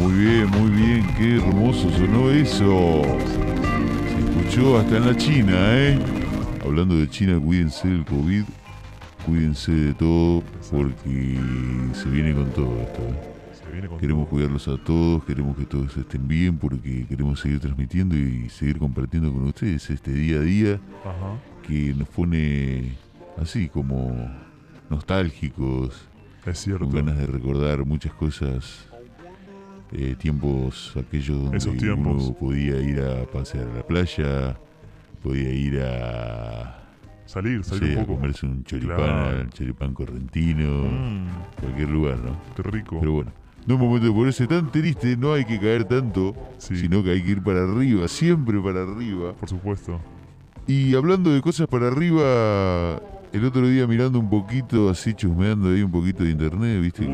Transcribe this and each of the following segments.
Muy bien, muy bien, qué hermoso sonó eso. Se escuchó hasta en la China, ¿eh? Hablando de China, cuídense del COVID, cuídense de todo, porque se viene con todo esto. ¿eh? Se viene con Queremos cuidarlos a todos, queremos que todos estén bien, porque queremos seguir transmitiendo y seguir compartiendo con ustedes este día a día que nos pone así como nostálgicos, Es cierto. con ganas de recordar muchas cosas, eh, tiempos aquellos donde Esos tiempos. uno podía ir a pasear a la playa, podía ir a, Salir, salir sé, a un poco. comerse un choripán, Claro. al choripán correntino, Mm, cualquier lugar, ¿no? qué rico. Pero bueno, no es momento de ponerse tan triste, no hay que caer tanto, Sí. sino que hay que ir para arriba, siempre para arriba. Por supuesto. Y hablando de cosas para arriba, el otro día mirando un poquito, así chusmeando ahí un poquito de internet, viste,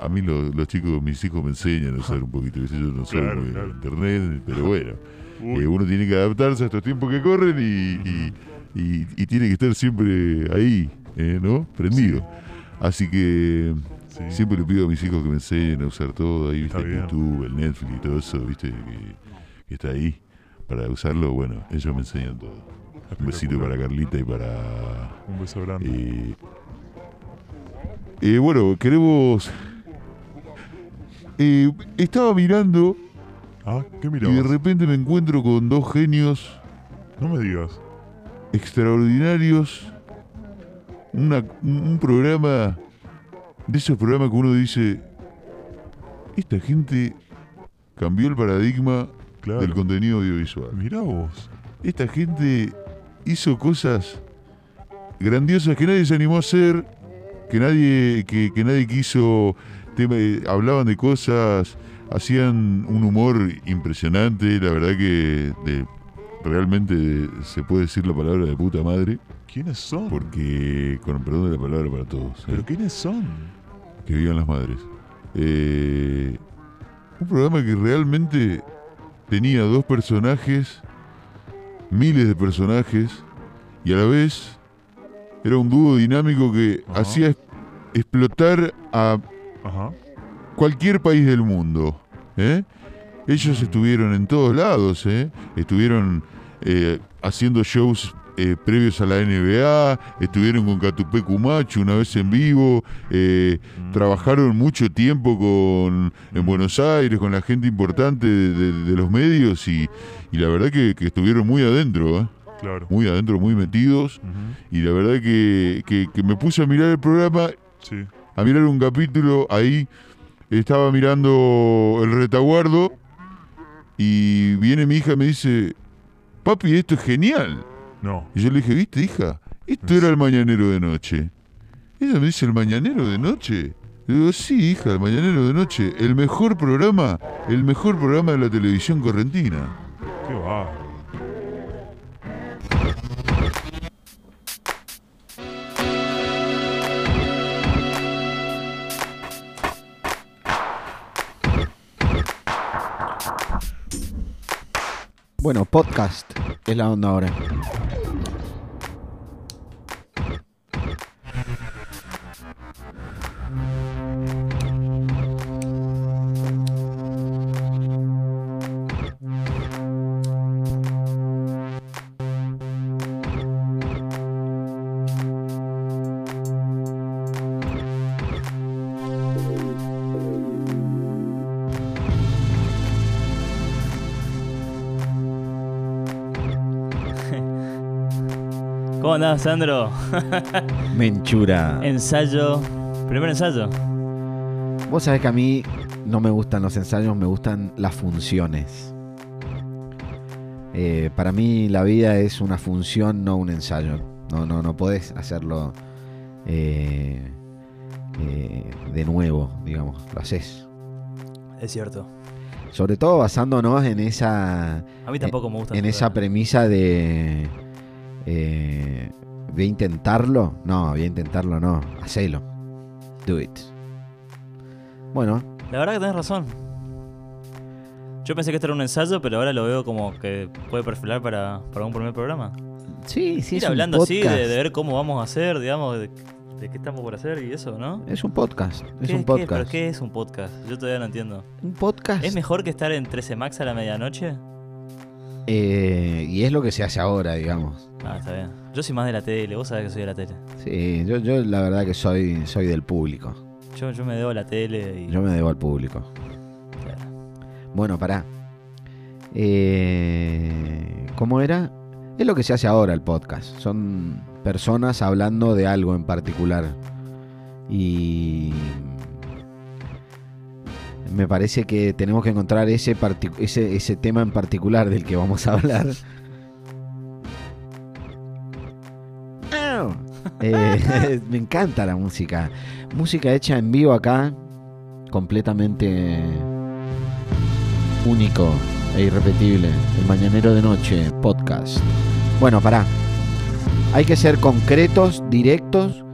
a mí lo- los chicos, mis hijos me enseñan a usar un poquito, ¿viste? yo no Claro, muy claro. internet, pero bueno, eh, uno tiene que adaptarse a estos tiempos que corren y, y- y- y tiene que estar siempre ahí, eh, ¿no? Prendido. Así que sí. siempre le pido a mis hijos que me enseñen a usar todo ahí, viste, el. YouTube, el Netflix y todo eso, viste, que, que está ahí. Para usarlo, bueno, ellos me enseñan todo. Un besito para Carlita y para. Un beso grande. eh, bueno, queremos. eh, estaba mirando ah, ¿qué y de mirabas? repente me encuentro con dos genios No me digas. extraordinarios. Una- un un programa. De esos programas que uno dice. Esta gente cambió el paradigma Claro. del contenido audiovisual. Mirá vos. Esta gente hizo cosas grandiosas que nadie se animó a hacer, que nadie, que, que nadie quiso, tema- hablaban de cosas, hacían un humor impresionante, la verdad que de- realmente se puede decir la palabra de puta madre, ¿Quiénes son? porque, con perdón de la palabra para todos, ¿eh? ¿Pero quiénes son? que vivan las madres. Eh, un programa que realmente tenía dos personajes, miles de personajes, y a la vez era un dúo dinámico que Ajá. hacía es- explotar a Ajá. cualquier país del mundo. ¿eh? Ellos Mm. estuvieron en todos lados, ¿eh? estuvieron eh, haciendo shows eh, previos a la NBA, estuvieron con Catupé Cumacho una vez en vivo, eh, Mm. trabajaron mucho tiempo con en Buenos Aires, con la gente importante de, de- de los medios y, y la verdad que, que estuvieron muy adentro, ¿eh? Claro. muy adentro, muy metidos y la verdad que, que- que me puse a mirar el programa Sí. a mirar un capítulo, ahí estaba mirando el retaguardo y viene mi hija y me dice, papi, esto es genial. No. Y yo le dije, viste, hija, esto era el mañanero de noche. Ella me dice, ¿el mañanero de noche? Le digo, sí, hija, el mañanero de noche, el mejor programa, el mejor programa de la televisión correntina. Qué va. Bueno, podcast es la onda ahora. Andás, Sandro? Menchura. Ensayo. Primer ensayo. Vos sabés que a mí no me gustan los ensayos, me gustan las funciones. Eh, para mí la vida es una función, no un ensayo. No, no, no podés hacerlo eh, eh, de nuevo, digamos. Lo haces. Es cierto. Sobre todo basándonos en esa, A mí tampoco me gusta. en esa premisa de eh, voy a intentarlo. No, voy a intentarlo, no. Hacelo. Do it. Bueno, La verdad que tenés razón. Yo pensé que esto era un ensayo, pero ahora lo veo como que puede perfilar para, para un primer programa. sí, sí. Ir es un hablando así de, de ver cómo vamos a hacer, digamos, de de qué estamos por hacer y eso, ¿no? Es un podcast. Es ¿Qué- un qué- podcast. ¿Pero qué es un podcast? Yo todavía no entiendo. Un podcast. ¿Es mejor que estar en 13 Max a la medianoche? Eh, y es lo que se hace ahora, digamos. Ah, está bien. Yo soy más de la tele, vos sabés que soy de la tele. Sí, yo, yo la verdad que soy, soy del público. Yo, yo me debo a la tele y. Yo me debo al público. Claro. Bueno, pará. Eh, ¿Cómo era? Es lo que se hace ahora el podcast. Son personas hablando de algo en particular. Y me parece que tenemos que encontrar ese, ese, ese tema en particular del que vamos a hablar. Eh, me encanta la música. Música hecha en vivo acá, completamente único e irrepetible. El Mañanero de Noche, podcast. Bueno, pará. Hay que ser concretos, directos.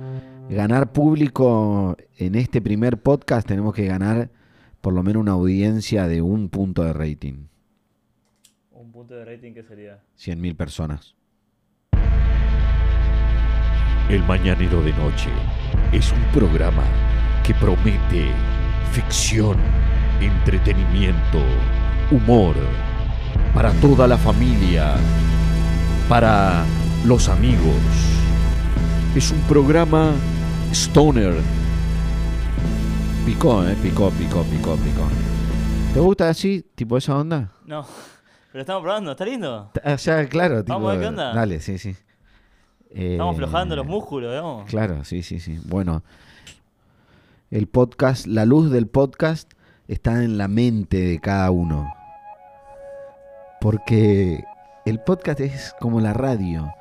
Ganar público en este primer podcast tenemos que ganar por lo menos una audiencia de un punto de rating. ¿Un punto de rating qué sería? 100.000 personas. El Mañanero de Noche es un programa que promete ficción, entretenimiento, humor, para toda la familia, para los amigos. Es un programa stoner. Picó, eh, picó, picó, picó, picó. ¿Te gusta así, tipo esa onda? No. Pero estamos probando, está lindo. O sea, claro, tipo. Vamos a ver qué onda. Dale, sí, sí. Estamos Eh, aflojando los músculos, digamos. Claro, sí, sí, sí. Bueno, el podcast, la luz del podcast está en la mente de cada uno. Porque el podcast es como la radio.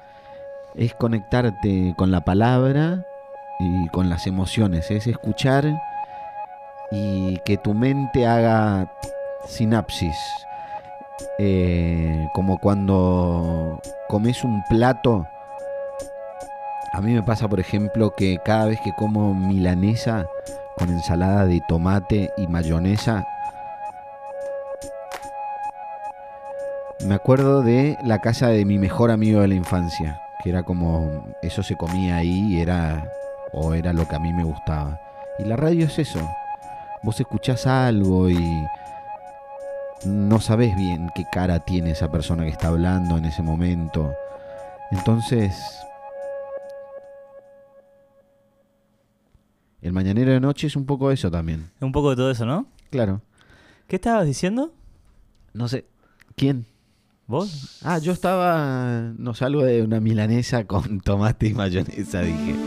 Es conectarte con la palabra y con las emociones. Es escuchar y que tu mente haga sinapsis. Eh, como cuando comes un plato. A mí me pasa, por ejemplo, que cada vez que como milanesa con ensalada de tomate y mayonesa, me acuerdo de la casa de mi mejor amigo de la infancia, que era como eso se comía ahí y era o era lo que a mí me gustaba. Y la radio es eso. Vos escuchás algo y no sabés bien qué cara tiene esa persona que está hablando en ese momento. Entonces, el mañanero de noche es un poco eso también. Un poco de todo eso, ¿no? Claro. ¿Qué estabas diciendo? No sé. ¿Quién? ¿Vos? Ah, yo estaba. No salgo de una milanesa con tomate y mayonesa, dije.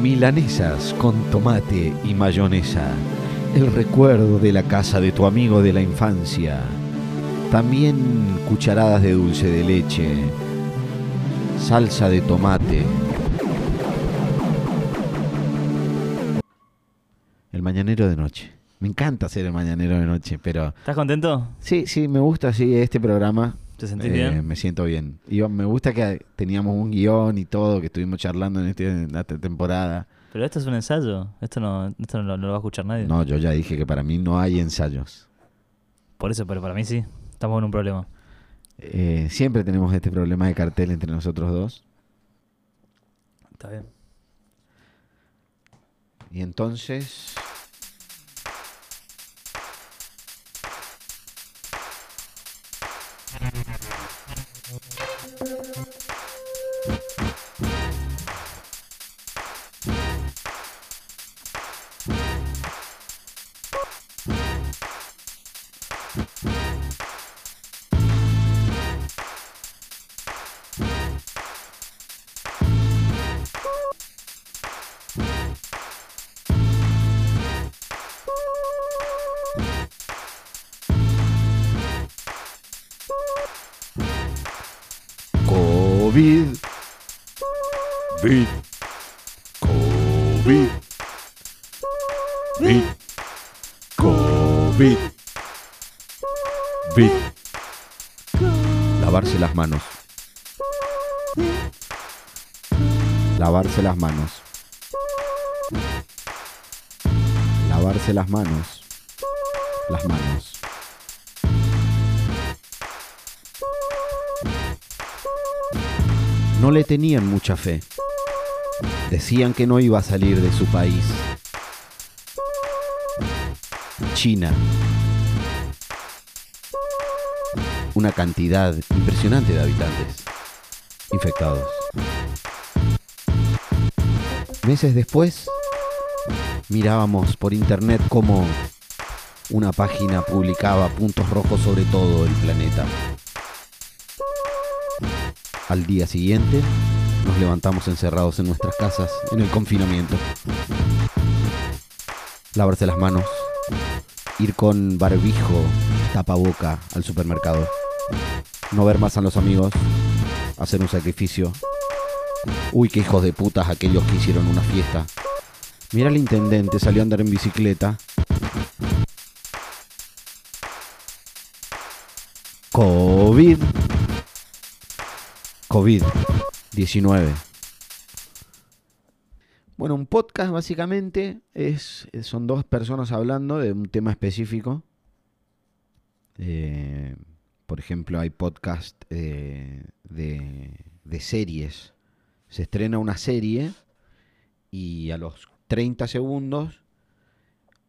Milanesas con tomate y mayonesa. El recuerdo de la casa de tu amigo de la infancia. También cucharadas de dulce de leche. Salsa de tomate. El mañanero de noche. Me encanta hacer el mañanero de noche, pero ¿Estás contento? Sí, sí, me gusta sí, este programa. ¿Te sentís Eh, bien? Me siento bien. Y me gusta que teníamos un guion y todo, que estuvimos charlando en, este- en esta temporada. Pero esto es un ensayo. Esto no, esto no lo va a escuchar nadie. No, yo ya dije que para mí no hay ensayos. Por eso, pero para mí sí. Estamos en un problema. Eh, siempre tenemos este problema de cartel entre nosotros dos. Está bien. Y entonces... COVID. Vid. COVID. Vid. COVID. Vid. Lavarse las manos. Lavarse las manos. Lavarse las manos. Las manos. No le tenían mucha fe. Decían que no iba a salir de su país. China. Una cantidad impresionante de habitantes infectados. Meses después, mirábamos por internet cómo una página publicaba puntos rojos sobre todo el planeta. Al día siguiente, nos levantamos encerrados en nuestras casas en el confinamiento. Lavarse las manos, ir con barbijo, tapaboca al supermercado, no ver más a los amigos, hacer un sacrificio. Uy, qué hijos de putas aquellos que hicieron una fiesta. Mira el intendente, salió a andar en bicicleta. COVID. COVID-19. Bueno, un podcast básicamente es, son dos personas hablando de un tema específico. Eh, por ejemplo, hay podcast eh, de, de series. Se estrena una serie y a los 30 segundos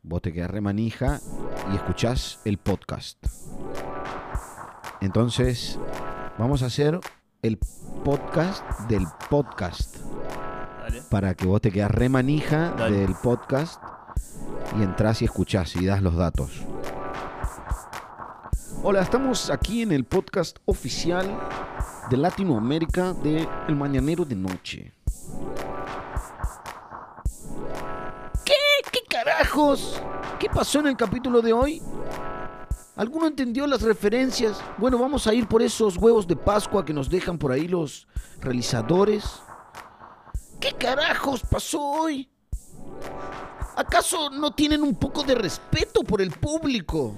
vos te quedás remanija y escuchás el podcast. Entonces, vamos a hacer el podcast del podcast Dale. para que vos te quedas remanija Dale. del podcast y entras y escuchás y das los datos. Hola, estamos aquí en el podcast oficial de Latinoamérica de El Mañanero de Noche. ¿Qué? ¿Qué carajos? ¿Qué pasó en el capítulo de hoy? ¿Alguno entendió las referencias? Bueno, vamos a ir por esos huevos de Pascua que nos dejan por ahí los realizadores. ¿Qué carajos pasó hoy? ¿Acaso no tienen un poco de respeto por el público?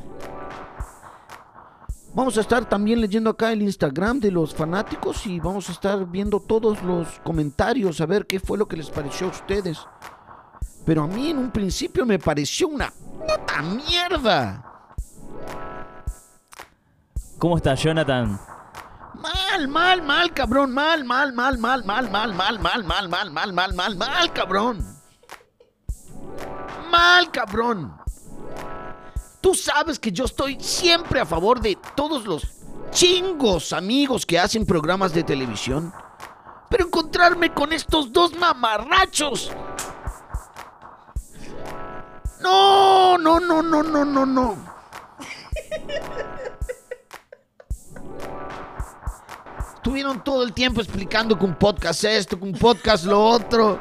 Vamos a estar también leyendo acá el Instagram de los fanáticos y vamos a estar viendo todos los comentarios a ver qué fue lo que les pareció a ustedes. Pero a mí en un principio me pareció una puta mierda. ¿Cómo estás, Jonathan? Mal, mal, mal, cabrón, mal, mal, mal, mal, mal, mal, mal, mal, mal, mal, mal, mal, mal, mal, cabrón. Mal, cabrón. Tú sabes que yo estoy siempre a favor de todos los chingos amigos que hacen programas de televisión. Pero encontrarme con estos dos mamarrachos. No, no, no, no, no, no, no. Estuvieron todo el tiempo explicando que un podcast esto, que un podcast lo otro.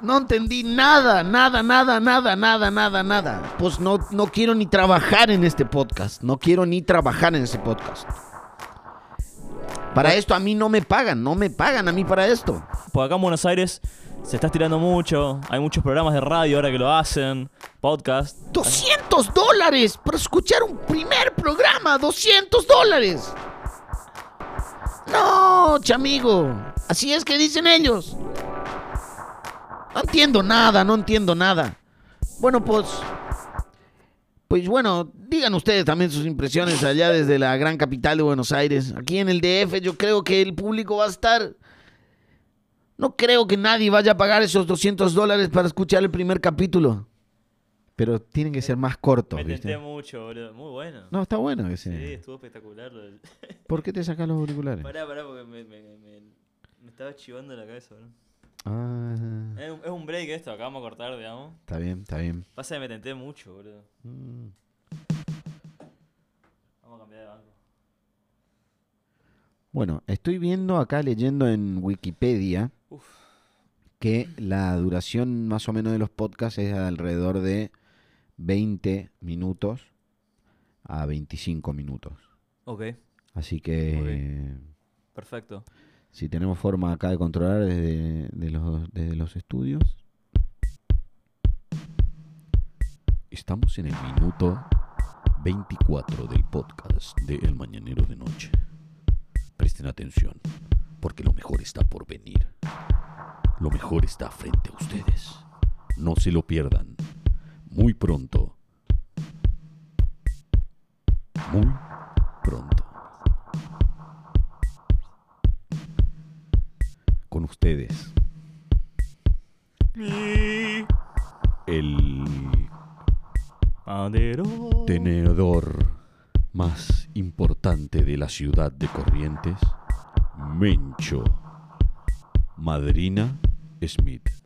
No entendí nada, nada, nada, nada, nada, nada, nada. Pues no, no quiero ni trabajar en este podcast. No quiero ni trabajar en ese podcast. Para esto a mí no me pagan, no me pagan a mí para esto. Pues acá en Buenos Aires se está estirando mucho. Hay muchos programas de radio ahora que lo hacen. Podcast. 200 dólares para escuchar un primer programa, 200 dólares. No, chamigo. Así es que dicen ellos. No entiendo nada, no entiendo nada. Bueno, pues. Pues bueno, digan ustedes también sus impresiones allá desde la gran capital de Buenos Aires. Aquí en el DF yo creo que el público va a estar... No creo que nadie vaya a pagar esos 200 dólares para escuchar el primer capítulo. Pero tienen que ser más cortos, Me ¿viste? tenté mucho, boludo. Muy bueno. No, está bueno Sí, ese. estuvo espectacular. ¿Por qué te sacas los auriculares? Pará, pará, porque me, me, me, me estaba chivando la cabeza, boludo. Ah, Es un, es un break esto, acá vamos a cortar, digamos. está bien, está bien. Pasa que me tenté mucho, boludo. Mm. Vamos a cambiar de banco. Bueno, estoy viendo acá leyendo en Wikipedia Uf. que la duración más o menos de los podcasts es alrededor de 20 minutos a 25 minutos. Ok, Así que perfecto. si tenemos forma acá de controlar desde, de los, desde los estudios. Estamos en el minuto 24 del podcast de El Mañanero de Noche. Presten atención, porque lo mejor está por venir. Lo mejor está frente a ustedes. No se lo pierdan. Muy pronto. Muy pronto. con ustedes. El tenedor más importante de la ciudad de Corrientes, Mencho. Madrina Smith.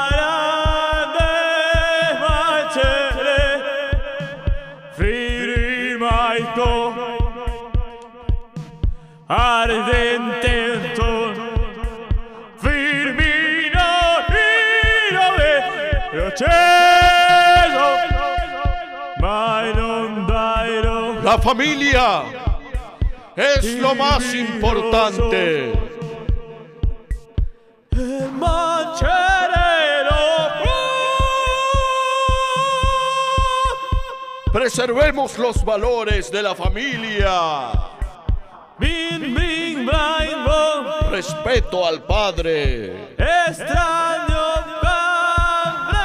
familia es lo más importante. Preservemos los valores de la familia. Respeto al padre. extraño padre,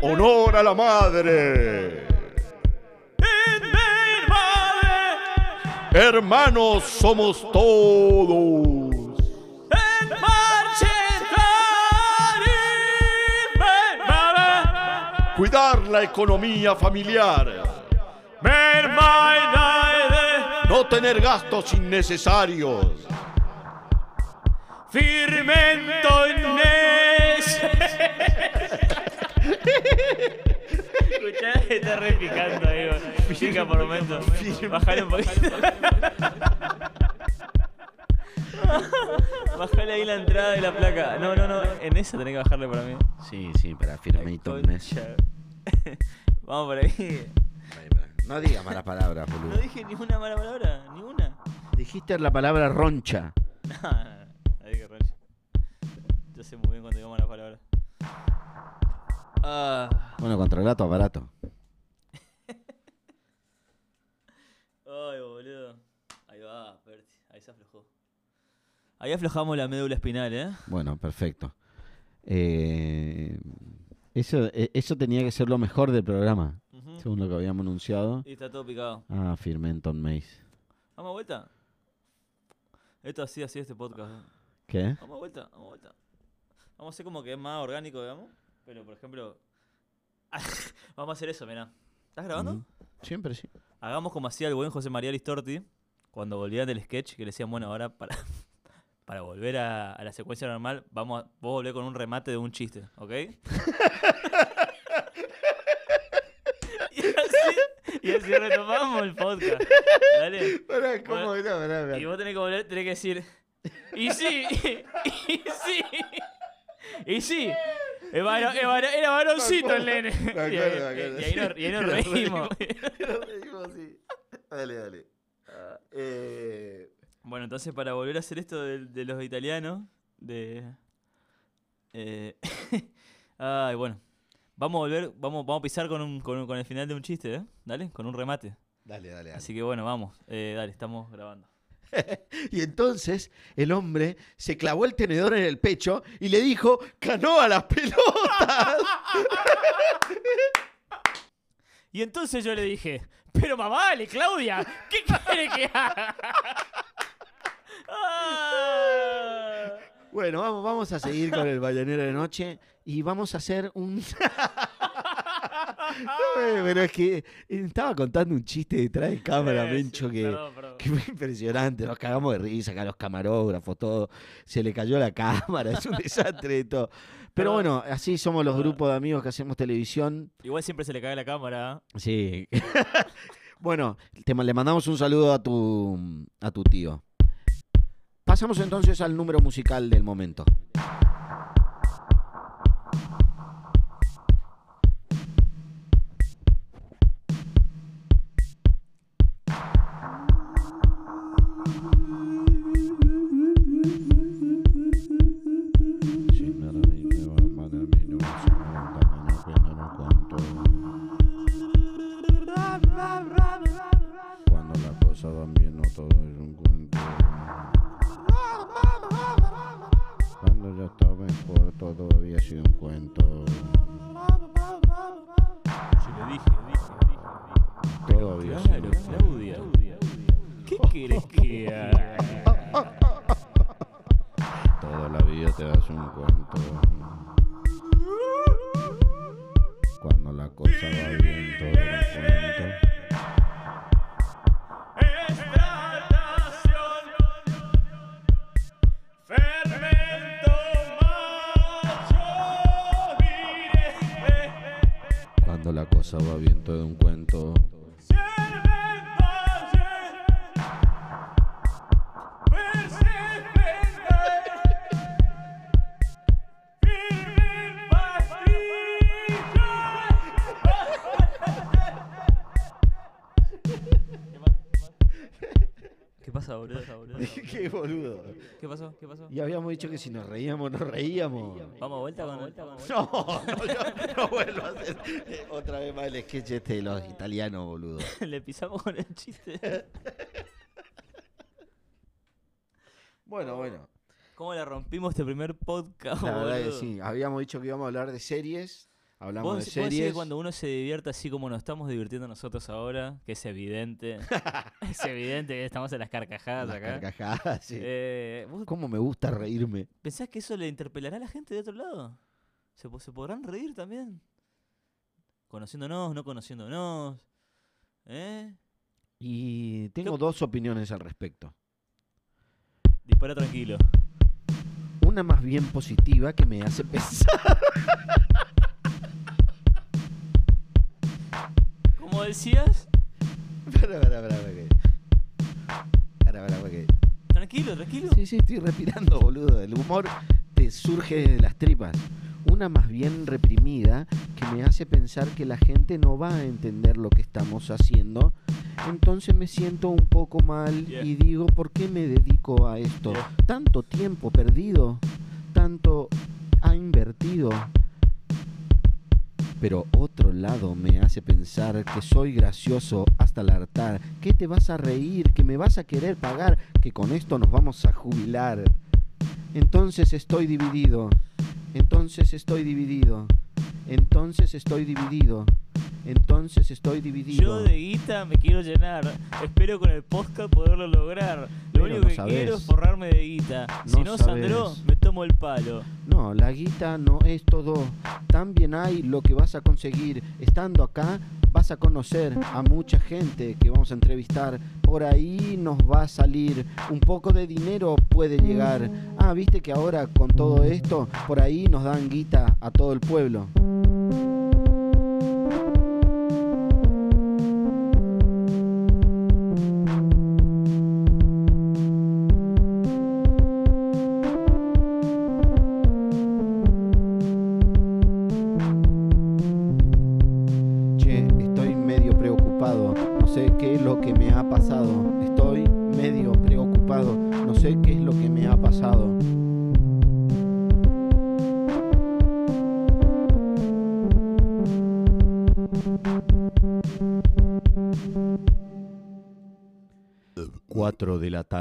Honor a la madre. Hermanos somos todos. en madre, Cuidar la economía familiar. No tener gastos innecesarios. firmento. Escuchá, está re picando ahí, boludo. Pica por momentos. Bajale un poquito. Bajale ahí la entrada de la placa. No, no, no. En esa tenés que bajarle para mí. Sí, sí, para firmito un mes. Vamos por ahí. No digas malas palabras, No boludo. dije ni una mala palabra. Ni una. Dijiste la palabra roncha. No, no, no. Ahí que rancho. Yo sé muy bien cuando digo malas palabras. Ah. Bueno, controla tu aparato. Ay, boludo. Ahí va, Berti. Ahí se aflojó. Ahí aflojamos la médula espinal, ¿eh? Bueno, perfecto. Eh, eso, eh, eso tenía que ser lo mejor del programa, según lo que habíamos anunciado. Y está todo picado. Ah, Firmenton Mace. ¿Vamos a vuelta? Esto así, así este podcast. ¿eh? ¿Qué? Vamos a vuelta, vamos a vuelta. Vamos a hacer como que es más orgánico, digamos. Pero, por ejemplo... vamos a hacer eso, mirá. ¿Estás grabando? Mm, Siempre sí. Hagamos como hacía el buen José María Listorti cuando volvían del sketch, que le decían, bueno, ahora para, para volver a, a la secuencia normal, vamos a, vos volver con un remate de un chiste, ¿ok? y, así, y así retomamos el podcast. Dale. ¿cómo era? Y vos tenés que volver, tenés que decir, y sí, y sí, y sí. Era, varo- era varo- era varoncito el nene. Y ahí, acuerdo, me acuerdo, y ahí nos, y ahí nos sí. reímos. Dale, dale. Ah, eh, Bueno, entonces para volver a hacer esto de, de los italianos, de... eh, ay, bueno. Vamos a volver, vamos, vamos a pisar con, un, con, un- con el final de un chiste, ¿eh? Dale, con un remate. dale, dale, dale. Así que bueno, vamos. Eh, dale, estamos grabando. Y entonces el hombre se clavó el tenedor en el pecho y le dijo, ¡Canó a las pelotas! Y entonces yo le dije, pero mamá, vale, Claudia, ¿qué quiere que haga? Ah. Bueno, vamos, vamos a seguir con el Ballenero de Noche y vamos a hacer un... Eh, Pero es que estaba contando un chiste detrás de cámara, Eh, Mencho, que, perdón, perdón. que fue impresionante. Nos cagamos de risa acá los camarógrafos, todo. Se le cayó la cámara, es un desastre de todo. Pero bueno, así somos los grupos de amigos que hacemos televisión. Igual siempre se le cae la cámara. Sí. bueno, te, le mandamos un saludo a tu, a tu tío. Pasamos entonces al número musical del momento. Sido Claro. Claudia. ¿Qué querés que haga? Toda la vida te das un cuento. Qué boludo. ¿Qué pasó? ¿Qué pasó? Y habíamos dicho que si nos reíamos, nos reíamos. Vamos a vuelta con vuelta con No, no, no, no vuelvo a hacer eh, otra vez más el sketch este de los italianos, boludo. Le pisamos con el chiste. Bueno, bueno. ¿Cómo le rompimos este primer podcast, La verdad que boludo? sí. Habíamos dicho que íbamos a hablar de series. Hablamos ¿Vos, de series. que cuando uno se divierte así como nos estamos divirtiendo nosotros ahora, que es evidente, es evidente que estamos en las carcajadas Las acá. carcajadas, sí. Eh, ¿Vos ¿Cómo me gusta reírme? pensás que eso le interpelará a la gente de otro lado? ¿Se, se podrán reír también? Conociéndonos, no conociéndonos. ¿Eh? Y tengo ¿Qué- dos opiniones al respecto. Dispara tranquilo. Una más bien positiva que me hace pensar. ¿Cómo decías? Que- pará, pará, pará, que- Tranquilo, tranquilo. Sí, sí, estoy respirando, boludo. El humor te surge de las tripas. Una más bien reprimida que me hace pensar que la gente no va a entender lo que estamos haciendo. Entonces me siento un poco mal Yeah. y digo, ¿por qué me dedico a esto? Yeah. Tanto tiempo perdido, tanto ha invertido. Pero otro lado me hace pensar que soy gracioso hasta el hartar, que te vas a reír, que me vas a querer pagar, que con esto nos vamos a jubilar. Entonces estoy dividido, entonces estoy dividido, entonces estoy dividido, entonces estoy dividido. Yo de guita me quiero llenar. Espero con el podcast poderlo lograr. Lo Pero único no que sabés. quiero es forrarme de guita. si No no, Sandro, me tomo el palo. No, la guita no es todo. También hay lo que vas a conseguir. Estando acá, vas a conocer a mucha gente que vamos a entrevistar. Por ahí nos va a salir. Un poco de dinero puede llegar. Ah, viste que ahora con todo esto, por ahí nos dan guita a todo el pueblo.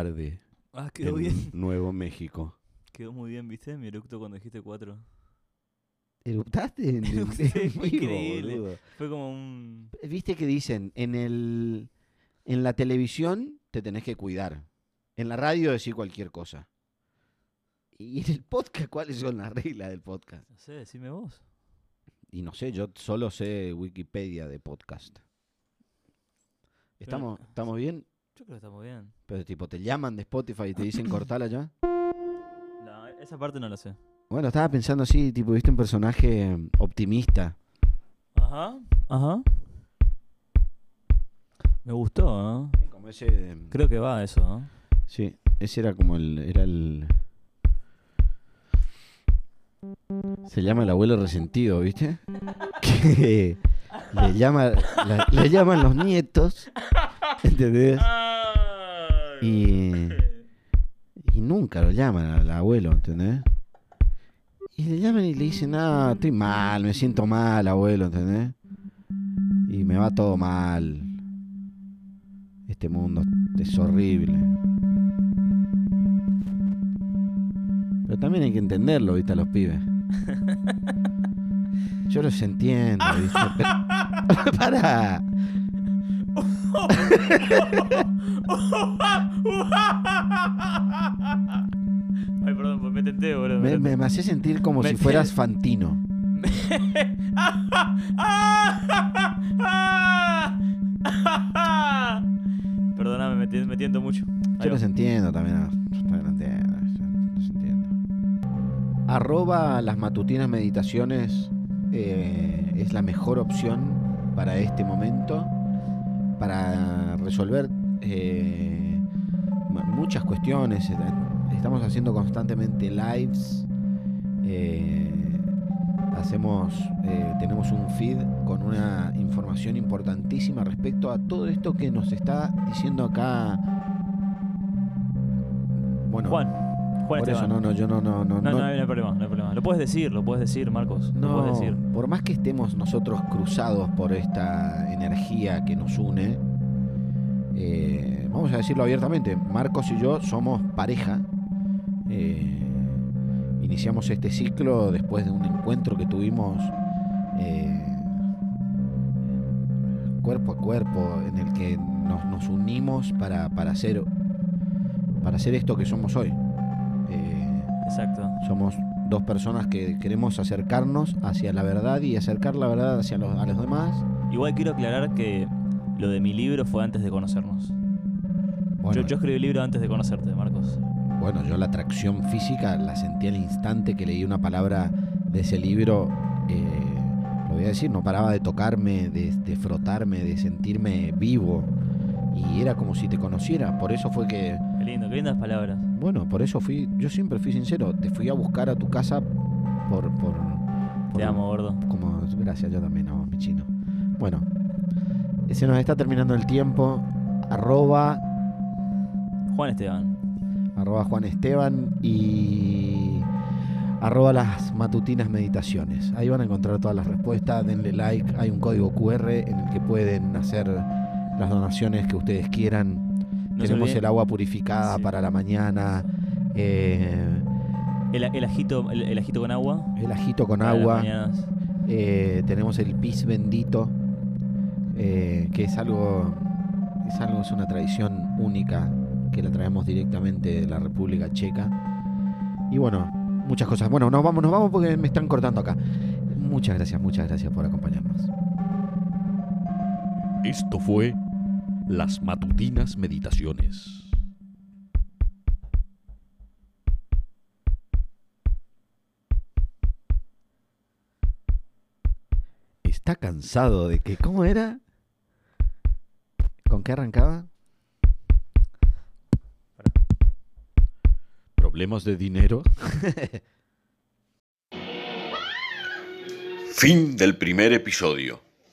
Tarde Ah, quedó en bien. Nuevo México. Quedó muy bien, ¿viste? Mi eructo cuando dijiste cuatro. ¿Eruptaste en, en- vivo, increíble. boludo? Fue como un. Viste que dicen, en el en la televisión te tenés que cuidar. En la radio decir cualquier cosa. Y en el podcast, ¿cuáles son las reglas del podcast? No sé, decime vos. Y no sé, yo solo sé Wikipedia de podcast. ¿Estamos, ¿estamos bien? Yo creo que estamos bien. Pero tipo, te llaman de Spotify y te dicen cortala ya. No, esa parte no la sé. Bueno, estaba pensando así, tipo, viste un personaje mm, optimista. Ajá, ajá. Me gustó, ¿no? Como ese. mm, Creo que va eso, ¿no? Sí, ese era como el. Era el. Se llama el abuelo resentido, ¿viste? Que le, llama, la- le llaman los nietos, ¿entendés? Y, y nunca lo llaman al abuelo, ¿entendés? Y le llaman y le dicen, ah, estoy mal, me siento mal, abuelo, ¿entendés? Y me va todo mal. Este mundo es horrible. Pero también hay que entenderlo, ¿viste? A los pibes. Yo los entiendo, ¿viste? Pero... Para. Ay, perdón, pues me tenté, boludo. Me, tenté. me, me hace sentir como Me si fueras Fantino. Perdóname, me, tien- me tiento mucho. Ahí Yo va. los entiendo también. entiendo, los entiendo. Arroba las matutinas meditaciones eh, es la mejor opción para este momento, para resolver eh, mu- muchas cuestiones. Eh, Estamos haciendo constantemente lives. eh, hacemos, eh, tenemos un feed con una información importantísima respecto a todo esto que nos está diciendo acá. Bueno, Juan, Juan por eso Esteban. no, no, yo no, no, no, No, no, no- no hay problema, no hay problema. Lo puedes decir, lo puedes decir, Marcos. Lo no, puedes decir. por más que estemos nosotros cruzados por esta energía que nos une, eh, vamos a decirlo abiertamente, Marcos y yo somos pareja. Eh, iniciamos este ciclo después de un encuentro que tuvimos eh, cuerpo a cuerpo, en el que nos, nos unimos para, para, hacer, para hacer esto que somos hoy. Exacto. somos dos personas que queremos acercarnos hacia la verdad y acercar la verdad hacia los, a los demás. Igual quiero aclarar que lo de mi libro fue antes de conocernos. Bueno, Yo, yo escribí el libro antes de conocerte, Marcos. bueno, yo la atracción física la sentí al instante que leí una palabra de ese libro. eh, lo voy a decir, no paraba de tocarme, de, de frotarme, de sentirme vivo. Y era como si te conociera. Por eso fue que, Qué lindo, qué lindas palabras. bueno, por eso fui, yo siempre fui sincero. Te fui a buscar a tu casa por... por, por Te amo, gordo. Como, gracias, yo también amo mi chino. Bueno, se nos está terminando el tiempo. Arroba, Juan Esteban. arroba Juan Esteban y arroba las matutinas meditaciones. Ahí van a encontrar todas las respuestas. Denle like. Hay un código QR en el que pueden hacer las donaciones que ustedes quieran. No Tenemos el agua purificada Sí. para la mañana. eh, El, el ajito, el, el ajito con agua. el ajito con para agua. Eh, tenemos el pis bendito, eh, que es algo, es algo, es una tradición única que la traemos directamente de la República Checa. Y bueno, muchas cosas. Bueno, nos vamos, nos vamos porque me están cortando acá. Muchas gracias, muchas gracias por acompañarnos. Esto fue Las Matutinas Meditaciones. Está cansado de que, ¿cómo era? ¿Con qué arrancaba? ¿Problemas de dinero? fin del primer episodio.